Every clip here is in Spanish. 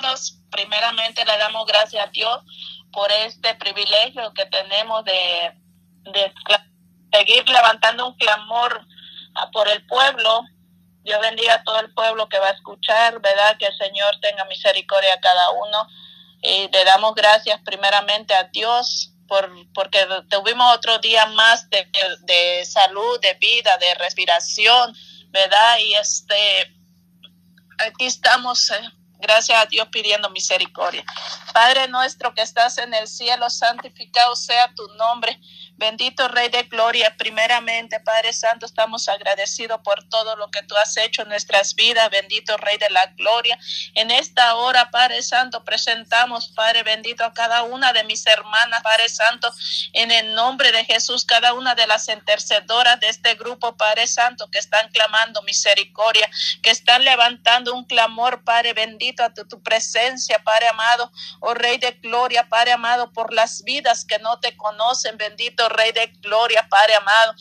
todos. Primeramente le damos gracias a Dios por este privilegio que tenemos de, seguir levantando un clamor por el pueblo. Dios bendiga a todo el pueblo que va a escuchar, ¿verdad? Que el Señor tenga misericordia a cada uno. Y le damos gracias primeramente a Dios por, porque tuvimos otro día más de, de salud, de vida, de respiración, ¿verdad? Y este, aquí estamos. Eh, gracias a Dios pidiendo misericordia. Padre nuestro que estás en el cielo, santificado sea tu nombre. Bendito Rey de Gloria, primeramente, Padre Santo, estamos agradecidos por todo lo que tú has hecho en nuestras vidas. Bendito Rey de la Gloria. En esta hora, Padre Santo, presentamos, Padre bendito, a cada una de mis hermanas, Padre Santo, en el nombre de Jesús, cada una de las intercedoras de este grupo, Padre Santo, que están clamando misericordia, que están levantando un clamor, Padre bendito, a tu, tu presencia, Padre amado, oh Rey de Gloria, Padre amado, por las vidas que no te conocen, bendito Rey de Gloria, Padre amado.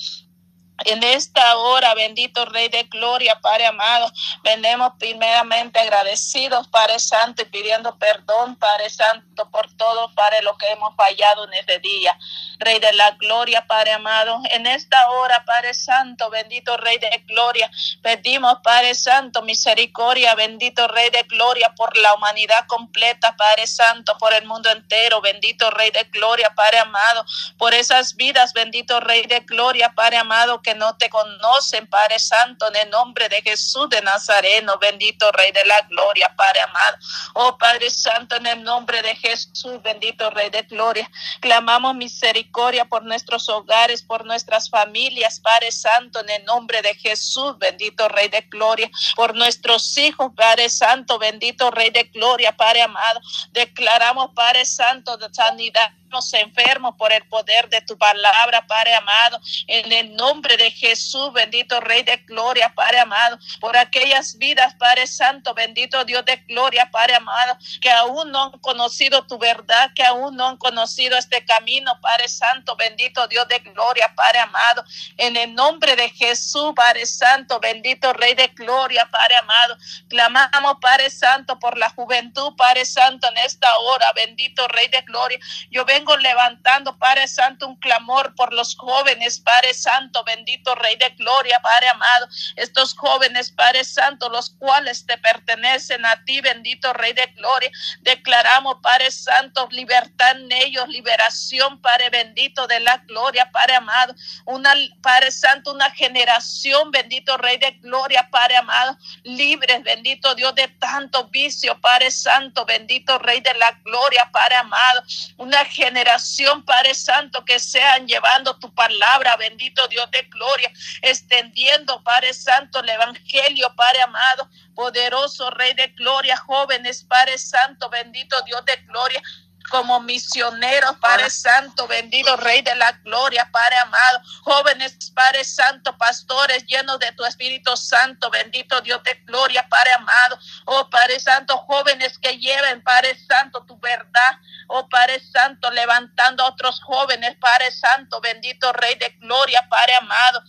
En esta hora, bendito Rey de Gloria, Padre amado, venimos primeramente agradecidos, Padre Santo, y pidiendo perdón, Padre Santo, por todo, Padre, lo que hemos fallado en este día. Rey de la Gloria, Padre amado, en esta hora, Padre Santo, bendito Rey de Gloria, pedimos, Padre Santo, misericordia, bendito Rey de Gloria, por la humanidad completa, Padre Santo, por el mundo entero, bendito Rey de Gloria, Padre amado, por esas vidas, bendito Rey de Gloria, Padre amado, que no te conocen, Padre Santo, en el nombre de Jesús de Nazareno, bendito Rey de la Gloria, Padre amado. Oh Padre Santo, en el nombre de Jesús, bendito Rey de Gloria, clamamos misericordia por nuestros hogares, por nuestras familias, Padre Santo, en el nombre de Jesús, bendito Rey de Gloria, por nuestros hijos, Padre Santo, bendito Rey de Gloria, Padre amado. Declaramos, Padre Santo, de sanidad enfermos por el poder de tu palabra, Padre amado, en el nombre de Jesús, bendito Rey de Gloria, Padre amado, por aquellas vidas, Padre Santo, bendito Dios de Gloria, Padre amado, que aún no han conocido tu verdad, que aún no han conocido este camino, Padre Santo, bendito Dios de Gloria, Padre amado, en el nombre de Jesús, Padre Santo, bendito Rey de Gloria, Padre amado, clamamos, Padre Santo, por la juventud, Padre Santo, en esta hora, bendito Rey de Gloria, yo vengo levantando, Padre Santo, un clamor por los jóvenes, Padre Santo, bendito Rey de Gloria, Padre amado, estos jóvenes, Padre Santo, los cuales te pertenecen a ti, bendito Rey de Gloria. Declaramos, Padre Santo, libertad en ellos, liberación, Padre bendito de la gloria, Padre amado. Una, Padre Santo, una generación, bendito Rey de Gloria, Padre amado, libres, bendito Dios de tanto vicio, Padre Santo, bendito Rey de la gloria, Padre amado. Una generación generación, Padre Santo, que sean llevando tu palabra, bendito Dios de gloria, extendiendo, Padre Santo, el Evangelio, Padre amado, poderoso Rey de gloria, jóvenes, Padre Santo, bendito Dios de gloria, como misioneros, Padre Santo, bendito Rey de la Gloria, Padre amado, jóvenes, Padre Santo, pastores llenos de tu Espíritu Santo, bendito Dios de Gloria, Padre amado, oh Padre Santo, jóvenes que lleven, Padre Santo, tu verdad, oh Padre Santo, levantando a otros jóvenes, Padre Santo, bendito Rey de Gloria, Padre amado.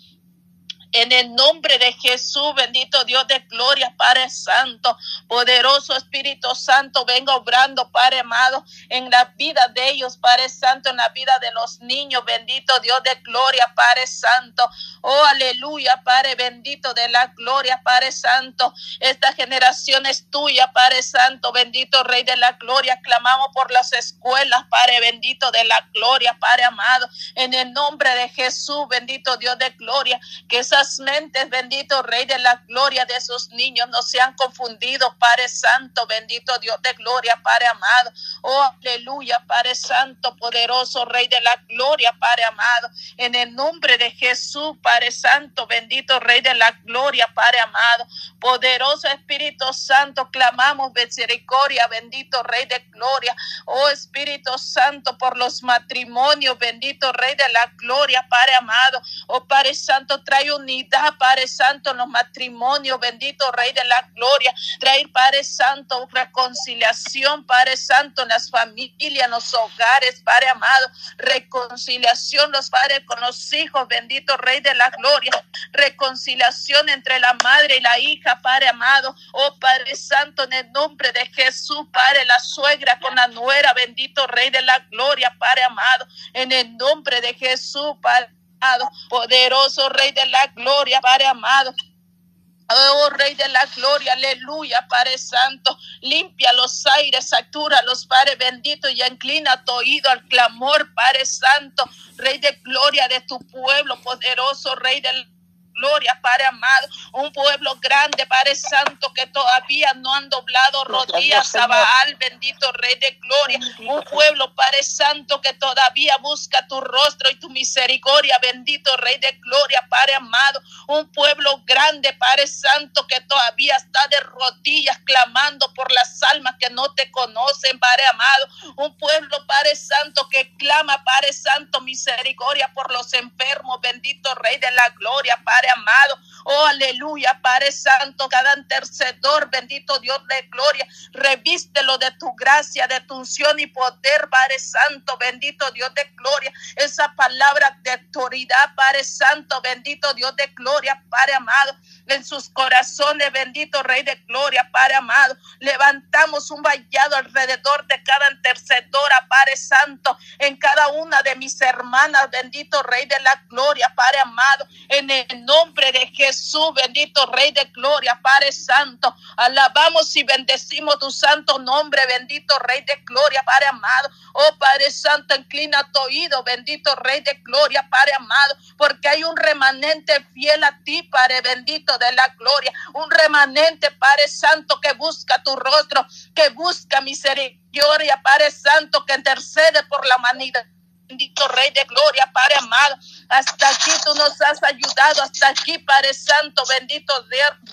En el nombre de Jesús, bendito Dios de gloria, Padre Santo, poderoso Espíritu Santo, venga obrando, Padre amado, en la vida de ellos, Padre Santo, en la vida de los niños, bendito Dios de gloria, Padre Santo. Oh, aleluya, Padre bendito de la gloria, Padre Santo. Esta generación es tuya, Padre Santo, bendito Rey de la gloria. Clamamos por las escuelas, Padre bendito de la gloria, Padre amado, en el nombre de Jesús, bendito Dios de gloria, que esas mentes, bendito Rey de la gloria de esos niños, no sean confundidos, Padre Santo, bendito Dios de gloria, Padre amado. Oh, aleluya, Padre Santo, poderoso Rey de la gloria, Padre amado. En el nombre de Jesús, Padre Santo, bendito Rey de la gloria, Padre amado. Poderoso Espíritu Santo, clamamos misericordia, bendito Rey de gloria. Oh Espíritu Santo, por los matrimonios, bendito Rey de la gloria, Padre amado. Oh Padre Santo, trae un unidad, Padre Santo, en los matrimonios, bendito Rey de la Gloria. Traer, Padre Santo, reconciliación, Padre Santo, en las familias, en los hogares, Padre amado. Reconciliación, los padres con los hijos, bendito Rey de la Gloria. Reconciliación entre la madre y la hija, Padre amado. Oh Padre Santo, en el nombre de Jesús, Padre, la suegra con la nuera, bendito Rey de la Gloria, Padre amado. En el nombre de Jesús, Padre poderoso Rey de la gloria, Padre amado. Oh Rey de la Gloria, aleluya, Padre Santo, limpia los aires, satura los Padre bendito y inclina tu oído al clamor, Padre Santo, Rey de Gloria de tu pueblo, poderoso Rey del gloria, Padre amado, un pueblo grande, Padre Santo, que todavía no han doblado rodillas a Baal, bendito Rey de gloria, un pueblo, Padre Santo, que todavía busca tu rostro y tu misericordia, bendito Rey de gloria, Padre amado, un pueblo grande, Padre Santo, que todavía está de rodillas clamando por las almas que no te conocen, Padre amado, un pueblo, Padre Santo, que clama, Padre Santo, misericordia por los enfermos, bendito Rey de la gloria, Padre amado. Oh, aleluya, Padre Santo, cada intercedor, bendito Dios de gloria, revístelo de tu gracia, de tu unción y poder, Padre Santo, bendito Dios de gloria. Esa palabra de autoridad, Padre Santo, bendito Dios de gloria, Padre amado en sus corazones, bendito Rey de Gloria, Padre amado. Levantamos un vallado alrededor de cada intercedora, Padre Santo, en cada una de mis hermanas, bendito Rey de la Gloria, Padre amado, en el nombre de Jesús, bendito Rey de Gloria, Padre Santo. Alabamos y bendecimos tu santo nombre, bendito Rey de Gloria, Padre amado. Oh Padre Santo, inclina tu oído, bendito Rey de Gloria, Padre amado, porque hay un remanente fiel a ti, Padre bendito de la gloria, un remanente, Padre Santo, que busca tu rostro, que busca misericordia, Padre Santo, que intercede por la humanidad. Bendito Rey de Gloria, Padre amado. Hasta aquí tú nos has ayudado. Hasta aquí, Padre Santo, bendito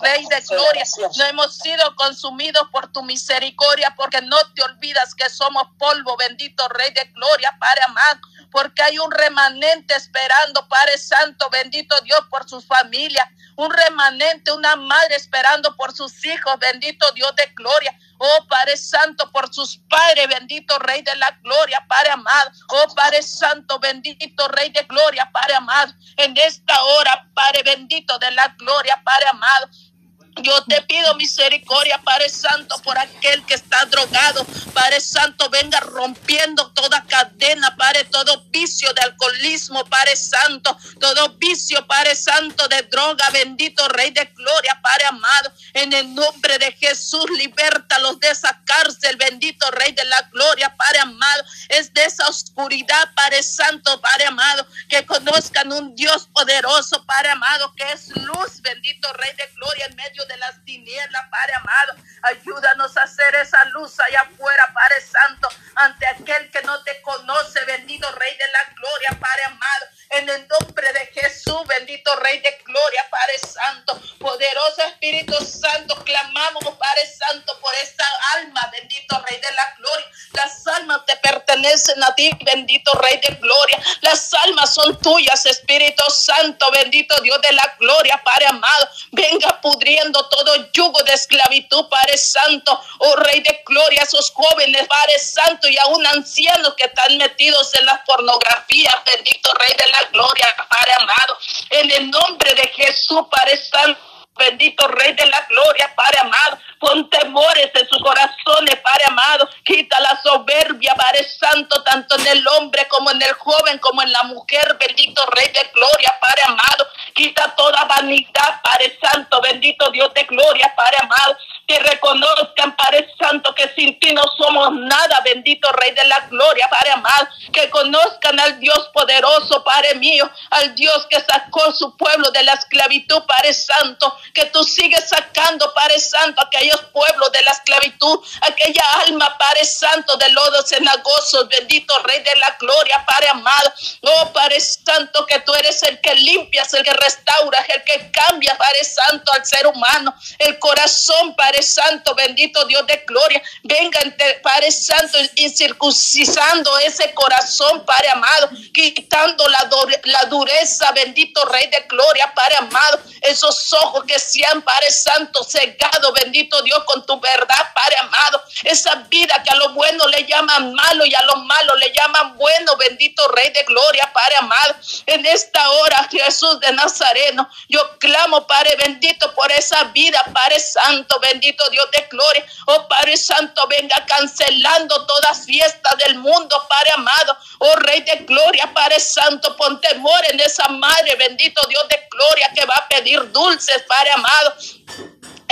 Rey de Gloria. No hemos sido consumidos por tu misericordia, porque no te olvidas que somos polvo, bendito Rey de Gloria, Padre amado. Porque hay un remanente esperando, Padre Santo, bendito Dios, por sus familias un remanente, una madre esperando por sus hijos, bendito Dios de gloria. Oh Padre Santo, por sus padres, bendito Rey de la Gloria, Padre amado. Oh Padre Santo, bendito Rey de Gloria, Padre amado. En esta hora, Padre bendito de la Gloria, Padre amado. Yo te pido misericordia, Padre Santo, por aquel que está drogado. Padre Santo, venga rompiendo toda cadena, Padre, todo vicio de alcoholismo, Padre Santo, todo vicio, Padre Santo, de droga, bendito Rey de Gloria, Padre amado. En el nombre de Jesús, libértalos de esa cárcel, bendito Rey de la Gloria, Padre amado. Es de esa oscuridad, Padre Santo, Padre amado, que conozcan un Dios poderoso, Padre amado, que es luz, bendito Rey de Gloria, en medio de las tinieblas, Padre amado. Ayúdanos a hacer esa luz allá afuera, Padre Santo, ante aquel que no te conoce, bendito Rey de la Gloria, Padre amado. En el nombre de Jesús, bendito Rey de Gloria, Padre Santo, poderoso Espíritu Santo, clamamos, Padre Santo, por esta alma, bendito Rey de la Gloria. Las almas te pertenecen a ti, bendito Rey de Gloria. Las almas son tuyas, Espíritu Santo, bendito Dios de la Gloria, Padre amado. Venga pudriendo todo yugo de esclavitud, Padre Santo, oh Rey de Gloria, esos jóvenes, Padre Santo, y aún ancianos que están metidos en la pornografía, bendito Rey de la gloria, Padre amado. En el nombre de Jesús, Padre Santo. Bendito Rey de la Gloria, Padre amado. Pon temores en sus corazones, Padre amado. Quita la soberbia, Padre Santo, tanto en el hombre como en el joven, como en la mujer. Bendito Rey de Gloria, Padre amado. Quita toda vanidad, Padre Santo. Bendito Dios de Gloria, Padre amado. Que reconozcan, Padre Santo, que sin ti no somos nada. Bendito Rey de la Gloria, Padre amado. Que conozcan al Dios poderoso, Padre mío. Al Dios que sacó su pueblo de la esclavitud, Padre Santo que tú sigues sacando, Padre Santo, aquellos pueblos de la esclavitud, aquella alma, Padre Santo, de lodos cenagosos, bendito Rey de la gloria, Padre amado. Oh, Padre Santo, que tú eres el que limpias, el que restaura, el que cambia, Padre Santo, al ser humano, el corazón, Padre Santo, bendito Dios de gloria. Venga, Padre Santo, y circuncisando ese corazón, Padre amado, quitando la, dureza, bendito Rey de gloria, Padre amado, esos ojos que sean, Padre Santo, cegado, bendito Dios, con tu verdad, Padre amado, esa vida que a lo bueno le llaman malo y a lo malo le llaman bueno, bendito Rey de gloria, Padre amado, en esta hora, Jesús de Nazareno, yo clamo, Padre bendito, por esa vida, Padre Santo, bendito Dios de gloria, oh Padre Santo, venga cancelando todas fiestas del mundo, Padre amado, oh Rey de gloria, Padre Santo, pon temor en esa madre, bendito Dios de gloria, que va a pedir dulces, Padre amado.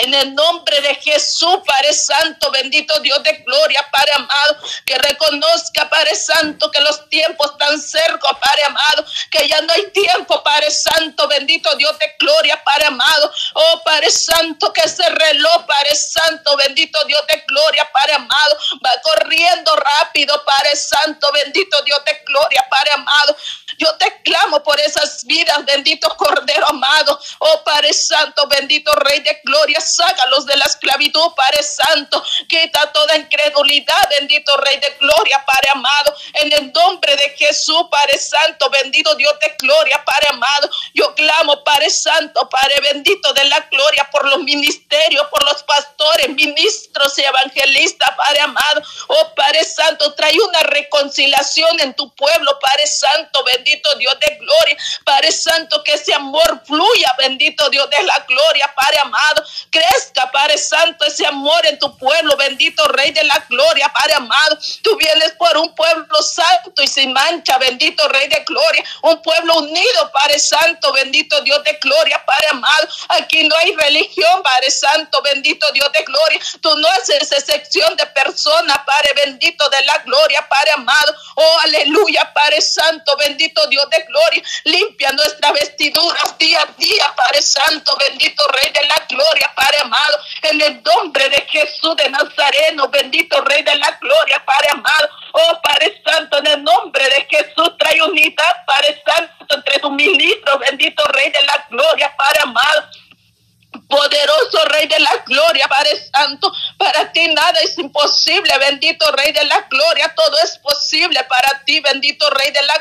En el nombre de Jesús, Padre Santo, bendito Dios de gloria, Padre amado, que reconozca, Padre Santo, que los tiempos están cerca, Padre amado, que ya no hay tiempo, Padre Santo, bendito Dios de gloria, Padre amado. Oh, Padre Santo, que ese reloj, Padre Santo, bendito Dios de gloria, Padre amado, va corriendo rápido, Padre Santo, bendito Dios de gloria, Padre amado. Yo te clamo por esas vidas, bendito Cordero amado. Oh Padre Santo, bendito Rey de Gloria, sácalos de la esclavitud, Padre Santo. Quita toda incredulidad, bendito Rey de Gloria, Padre amado. En el nombre de Jesús, Padre Santo, bendito Dios de Gloria, Padre amado. Yo clamo, Padre Santo, Padre bendito de la gloria, por los ministerios, por los pastores, ministros y evangelistas, Padre amado. Oh Padre Santo, trae una reconciliación en tu pueblo, Padre Santo, bendito bendito Dios de gloria. Padre Santo, que ese amor fluya, bendito Dios de la gloria, Padre amado. Crezca, Padre Santo, ese amor en tu pueblo, bendito Rey de la gloria, Padre amado. Tú vienes por un pueblo santo y sin mancha, bendito Rey de gloria. Un pueblo unido, Padre Santo, bendito Dios de gloria, Padre amado. Aquí no hay religión, Padre Santo, bendito Dios de gloria. Tú no haces excepción de personas, Padre bendito de la gloria, Padre amado. Oh, aleluya, Padre Santo, bendito Dios de gloria. Limpia nuestras vestiduras día a día, Padre Santo, bendito Rey de la gloria, Padre amado. En el nombre de Jesús de Nazareno, bendito Rey de la gloria, Padre amado. Oh Padre Santo, en el nombre de Jesús, trae unidad, Padre Santo, entre tus ministros, bendito Rey de la gloria, Padre amado. Poderoso Rey de la Gloria, Padre Santo, para ti nada es imposible, bendito Rey de la Gloria, todo es posible para ti, bendito Rey de la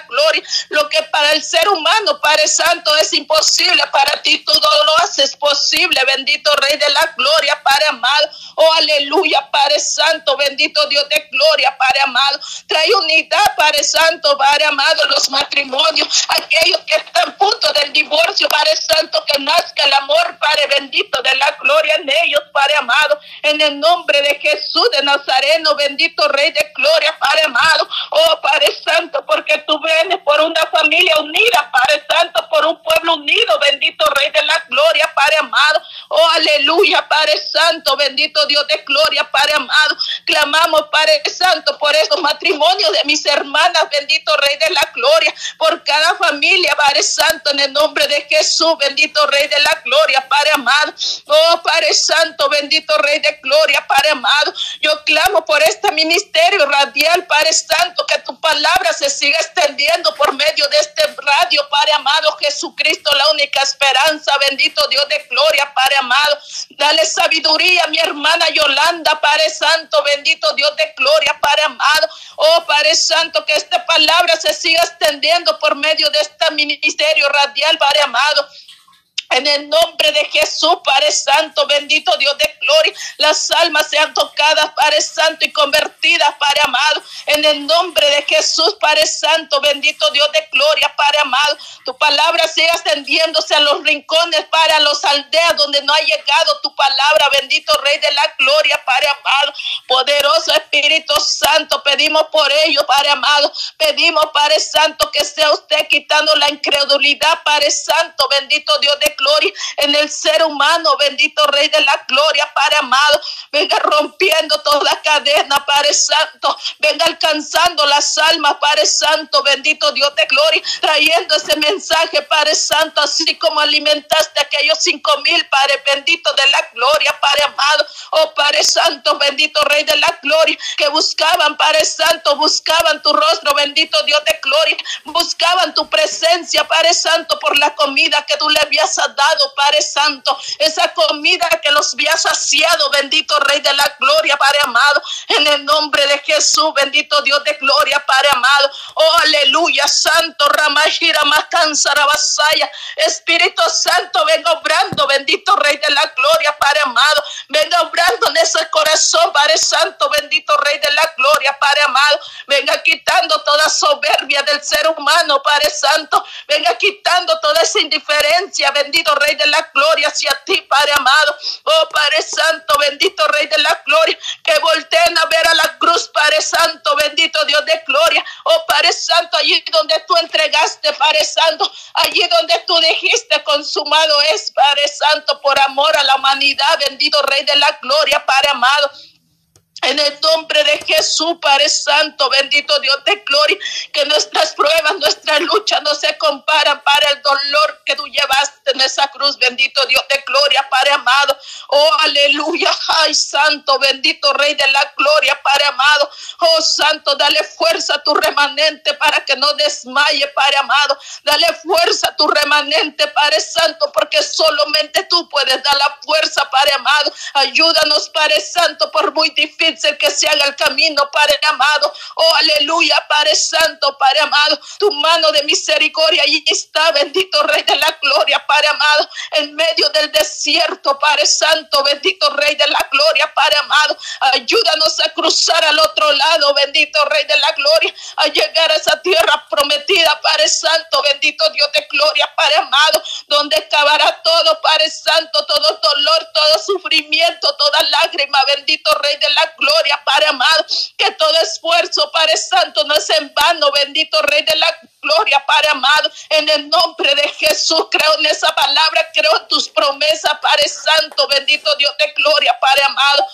Lo que para el ser humano, Padre Santo, es imposible, para ti todo lo haces posible, bendito Rey de la Gloria, Padre amado. Oh, aleluya, Padre Santo, bendito Dios de gloria, Padre amado. Trae unidad, Padre Santo, Padre amado, los matrimonios, aquellos que están a punto del divorcio, Padre Santo, que nazca el amor, Padre bendito de la gloria en ellos, Padre amado, en el nombre de Jesús de Nazareno, bendito Rey de gloria, Padre amado, oh Padre Santo, porque tú vienes por una familia unida, Padre Santo, por un pueblo unido, bendito Rey de la gloria, Padre amado, oh aleluya, Padre Santo, bendito Dios de gloria, Padre amado, clamamos, Padre Santo, por estos matrimonios de mis hermanas, bendito Rey de la gloria, por cada familia, Padre Santo, en el nombre de Jesús, bendito Rey de la gloria, Padre amado, Oh, Padre Santo, bendito Rey de Gloria, Padre amado. Yo clamo por este ministerio radial, Padre Santo, que tu palabra se siga extendiendo por medio de Padre amado. Jesucristo, la única esperanza, bendito Dios de Gloria, Padre amado. Dale sabiduría a mi hermana Yolanda, Padre Santo, bendito Dios de Gloria, Padre amado. Oh, Padre Santo, que esta palabra se siga extendiendo por medio de este ministerio radial, Padre amado. En el nombre de Jesús, Padre Santo, bendito Dios de gloria, las almas sean tocadas, Padre Santo, y convertidas, Padre amado. En el nombre de Jesús, Padre Santo, bendito Dios de gloria, Padre amado. Tu palabra siga extendiéndose a los rincones, para los aldeas donde no ha llegado tu palabra, bendito Rey de la gloria, Padre amado. Poderoso Espíritu Santo, pedimos por ello, Padre amado. Pedimos, Padre Santo, que sea usted quitando la incredulidad, Padre Santo, bendito Dios de gloria, en el ser humano, bendito Rey de la gloria, Padre amado. Venga rompiendo toda cadena, Padre Santo. Venga alcanzando las almas, Padre Santo, bendito Dios de gloria, trayendo ese mensaje, Padre Santo, así como alimentaste a aquellos cinco mil, Padre bendito de la gloria, Padre amado. Oh Padre Santo, bendito Rey de la gloria, que buscaban, Padre Santo, buscaban tu rostro, bendito Dios de gloria, buscaban tu presencia, Padre Santo, por la comida que tú le habías dado, Padre Santo, esa comida que los habías saciado, bendito Rey de la gloria, Padre amado, en el nombre de Jesús, bendito Dios de gloria, Padre amado, oh aleluya, Santo, Ramashira, Macansara, Basaya, Espíritu Santo, venga obrando, bendito Rey de la gloria, Padre amado, venga obrando en ese corazón, Padre Santo, bendito Rey de la gloria, Padre amado, venga quitando toda soberbia del ser humano, Padre Santo, venga quitando toda esa indiferencia, bendito Rey de la gloria, hacia ti, Padre amado, oh Padre Santo, bendito Rey de la gloria, que volteen a ver a la cruz, Padre Santo, bendito Dios de gloria, oh Padre Santo, allí donde tú entregaste, Padre Santo, allí donde tú dijiste, consumado es, Padre Santo, por amor a la humanidad, bendito Rey de la gloria, Padre amado. En el nombre de Jesús, Padre Santo, bendito Dios de gloria, que nuestras pruebas, nuestras luchas no se comparan para el dolor que tú llevaste en esa cruz, bendito Dios de gloria, Padre amado. Oh, aleluya, ay, Santo, bendito Rey de la gloria, Padre amado. Oh, Santo, dale fuerza a tu remanente para que no desmaye, Padre amado. Dale fuerza a tu remanente, Padre Santo, porque solamente tú puedes dar la fuerza, Padre amado. Ayúdanos, Padre Santo, por muy difícil que se haga el camino, Padre amado. Oh, aleluya, Padre Santo, Padre amado. Tu mano de misericordia allí está, bendito Rey de la gloria, Padre amado. En medio del desierto, Padre Santo, bendito Rey de la gloria, Padre amado. Ayúdanos a cruzar al otro lado, bendito Rey de la gloria, a llegar a esa tierra prometida, Padre Santo, bendito Dios de gloria, Padre amado, donde acabará todo, Padre Santo, todo dolor, todo sufrimiento, toda lágrima, bendito Rey de la gloria, Padre amado, que todo esfuerzo, Padre Santo, no es en vano, bendito Rey de la gloria, Padre amado, en el nombre de Jesús, creo en esa palabra, creo en tus promesas, Padre Santo, bendito Dios de gloria, Padre amado.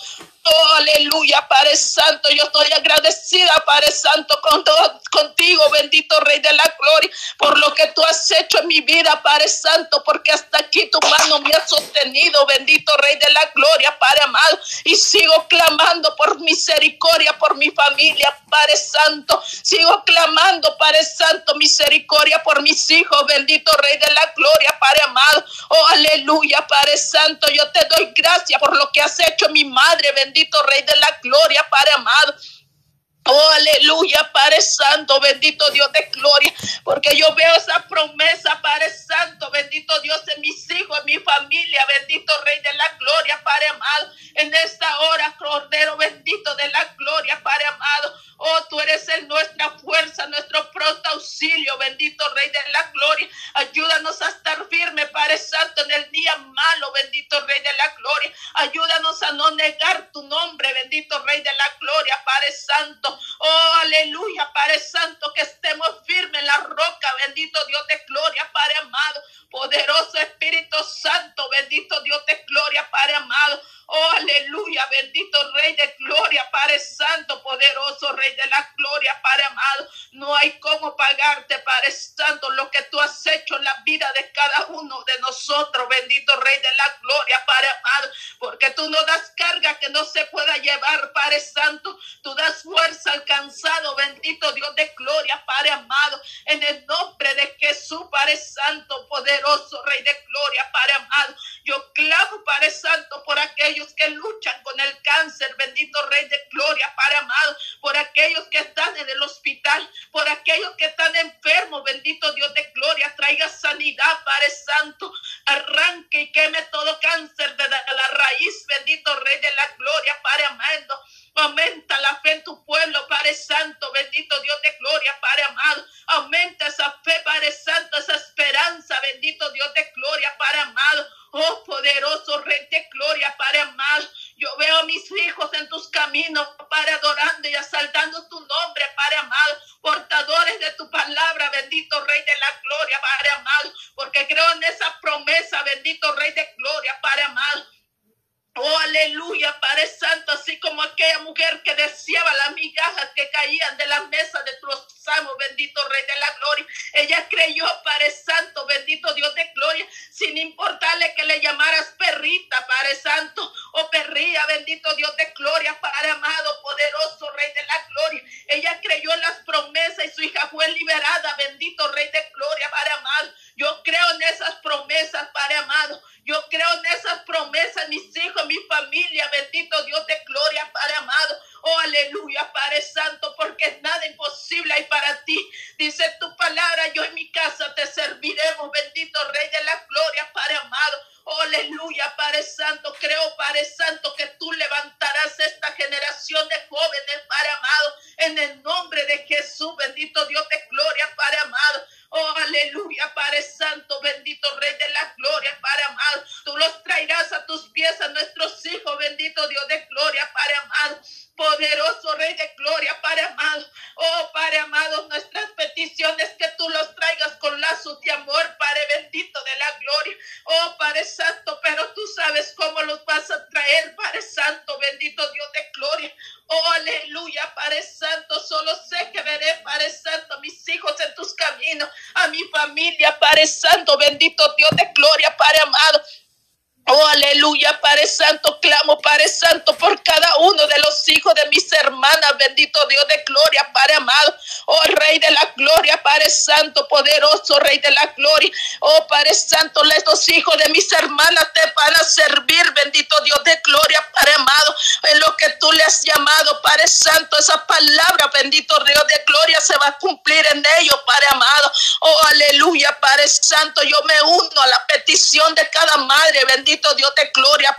Oh, aleluya, Padre Santo. Yo estoy agradecida, Padre Santo, con todo, contigo, bendito Rey de la Gloria, por lo que tú has hecho en mi vida, Padre Santo, porque hasta aquí tu mano me ha sostenido, bendito Rey de la Gloria, Padre amado. Y sigo clamando por misericordia por mi familia, Padre Santo. Sigo clamando, Padre Santo, misericordia por mis hijos, bendito Rey de la Gloria, Padre amado. Oh, aleluya, Padre Santo. Yo te doy gracias por lo que has hecho, mi madre, bendito Rey de la Gloria, Padre amado. Aleluya, Padre Santo, bendito Dios de gloria, porque yo veo esa promesa, Padre Santo, bendito Dios de mis hijos, en mi familia, bendito Rey de la gloria, Padre amado, en esta hora, Cordero bendito de la gloria, Padre amado. Oh, tú eres en nuestra fuerza, nuestro pronto auxilio, bendito Rey de la gloria. Ayúdanos a estar firme, Padre Santo, en el día malo, bendito Rey de la gloria. Ayúdanos a no negar tu nombre, bendito Rey de la gloria, Padre Santo. Oh, aleluya, Padre Santo, que estemos firmes en la roca, bendito Dios de gloria, Padre amado. Poderoso Espíritu Santo, bendito Dios de gloria, Padre amado. Oh, aleluya, bendito Rey de gloria, Padre Santo, poderoso Rey de la gloria, Padre amado. No hay cómo pagarte, Padre Santo, lo que tú has hecho en la vida de cada uno de nosotros, bendito Rey de la gloria, Padre amado, porque tú no das carga que no se pueda llevar, Padre Santo. Tú das fuerza alcanzado, bendito Dios de gloria, Padre amado, en el nombre de Jesús, Padre Santo, poderoso Rey de gloria, Padre amado. Yo clamo, Padre Santo, por aquellos que luchan con el cáncer, bendito Rey de Gloria, Padre amado, por aquellos que están en el hospital, por aquellos que están enfermos, bendito Dios de Gloria, traiga sanidad, Padre Santo, arranque y queme todo cáncer de la raíz, bendito Rey de la Gloria, Padre amado. Aumenta la fe en tu pueblo, Padre Santo, bendito Dios de gloria, Padre amado. Aumenta esa fe, Padre Santo, esa esperanza, bendito Dios de gloria, Padre amado. Oh, poderoso Rey de gloria, Padre amado. Yo veo a mis hijos en tus caminos, Padre, adorando y asaltando tu nombre, Padre amado. Portadores de tu palabra, bendito Rey de la Gloria, Padre amado, porque creo en esa promesa, bendito Rey de Gloria, Padre amado. Oh, aleluya, Padre Santo, así como aquella mujer que deseaba las migajas que caían de la mesa de tus amos, bendito Rey de la Gloria. Ella creyó, Padre Santo, bendito Dios de Gloria, sin importarle que le llamaras perrita, Padre Santo, o perría, bendito Dios de Gloria, Padre amado, poderoso Rey de la Gloria. Ella creyó en las promesas y su hija fue liberada, bendito Rey de Gloria, Padre amado. Yo creo en esas promesas, Padre amado. Yo creo en esas promesas, mis hijos, mi familia, bendito Dios de gloria, Padre amado. Oh, aleluya, Padre Santo, porque nada imposible hay para ti. Dice tu palabra, yo en mi casa te serviremos, bendito Rey de la gloria, Padre amado. Oh, aleluya, Padre Santo. Creo, Padre Santo, que tú levantarás esta generación de jóvenes, Padre amado, en el nombre de Jesús, bendito Dios de gloria, Padre amado. Oh, aleluya, Padre Santo, bendito Rey de la Gloria, Padre amado. Tú los traerás a tus pies a nuestros hijos, bendito Dios de gloria, Padre amado. Poderoso Rey de Gloria, Padre amado. Oh, Padre amado, nuestras peticiones que tú los traigas con lazos de amor, Padre bendito de la gloria. Oh, Padre Santo, pero tú sabes cómo los vas a traer, Padre Santo, bendito Dios de gloria. Oh, aleluya, Padre Santo. Solo sé que veré, Padre Santo, a mis hijos en tus caminos, a mi familia, Padre Santo, bendito Dios de gloria, Padre amado. Oh, aleluya, Padre Santo, clamo, Padre Santo, por cada uno de los hijos de mis hermanas, bendito Dios de gloria, Padre amado. Oh, Rey de la gloria, Padre Santo, poderoso Rey de la gloria. Oh, Padre Santo, estos hijos de mis hermanas te van a servir, bendito Dios de gloria, Padre amado, en lo que tú le has llamado, Padre Santo, esa palabra, bendito Dios de gloria, se va a cumplir en ellos, Padre amado. Oh, aleluya, Padre Santo, yo me uno a la petición de cada madre, bendito Dios de gloria,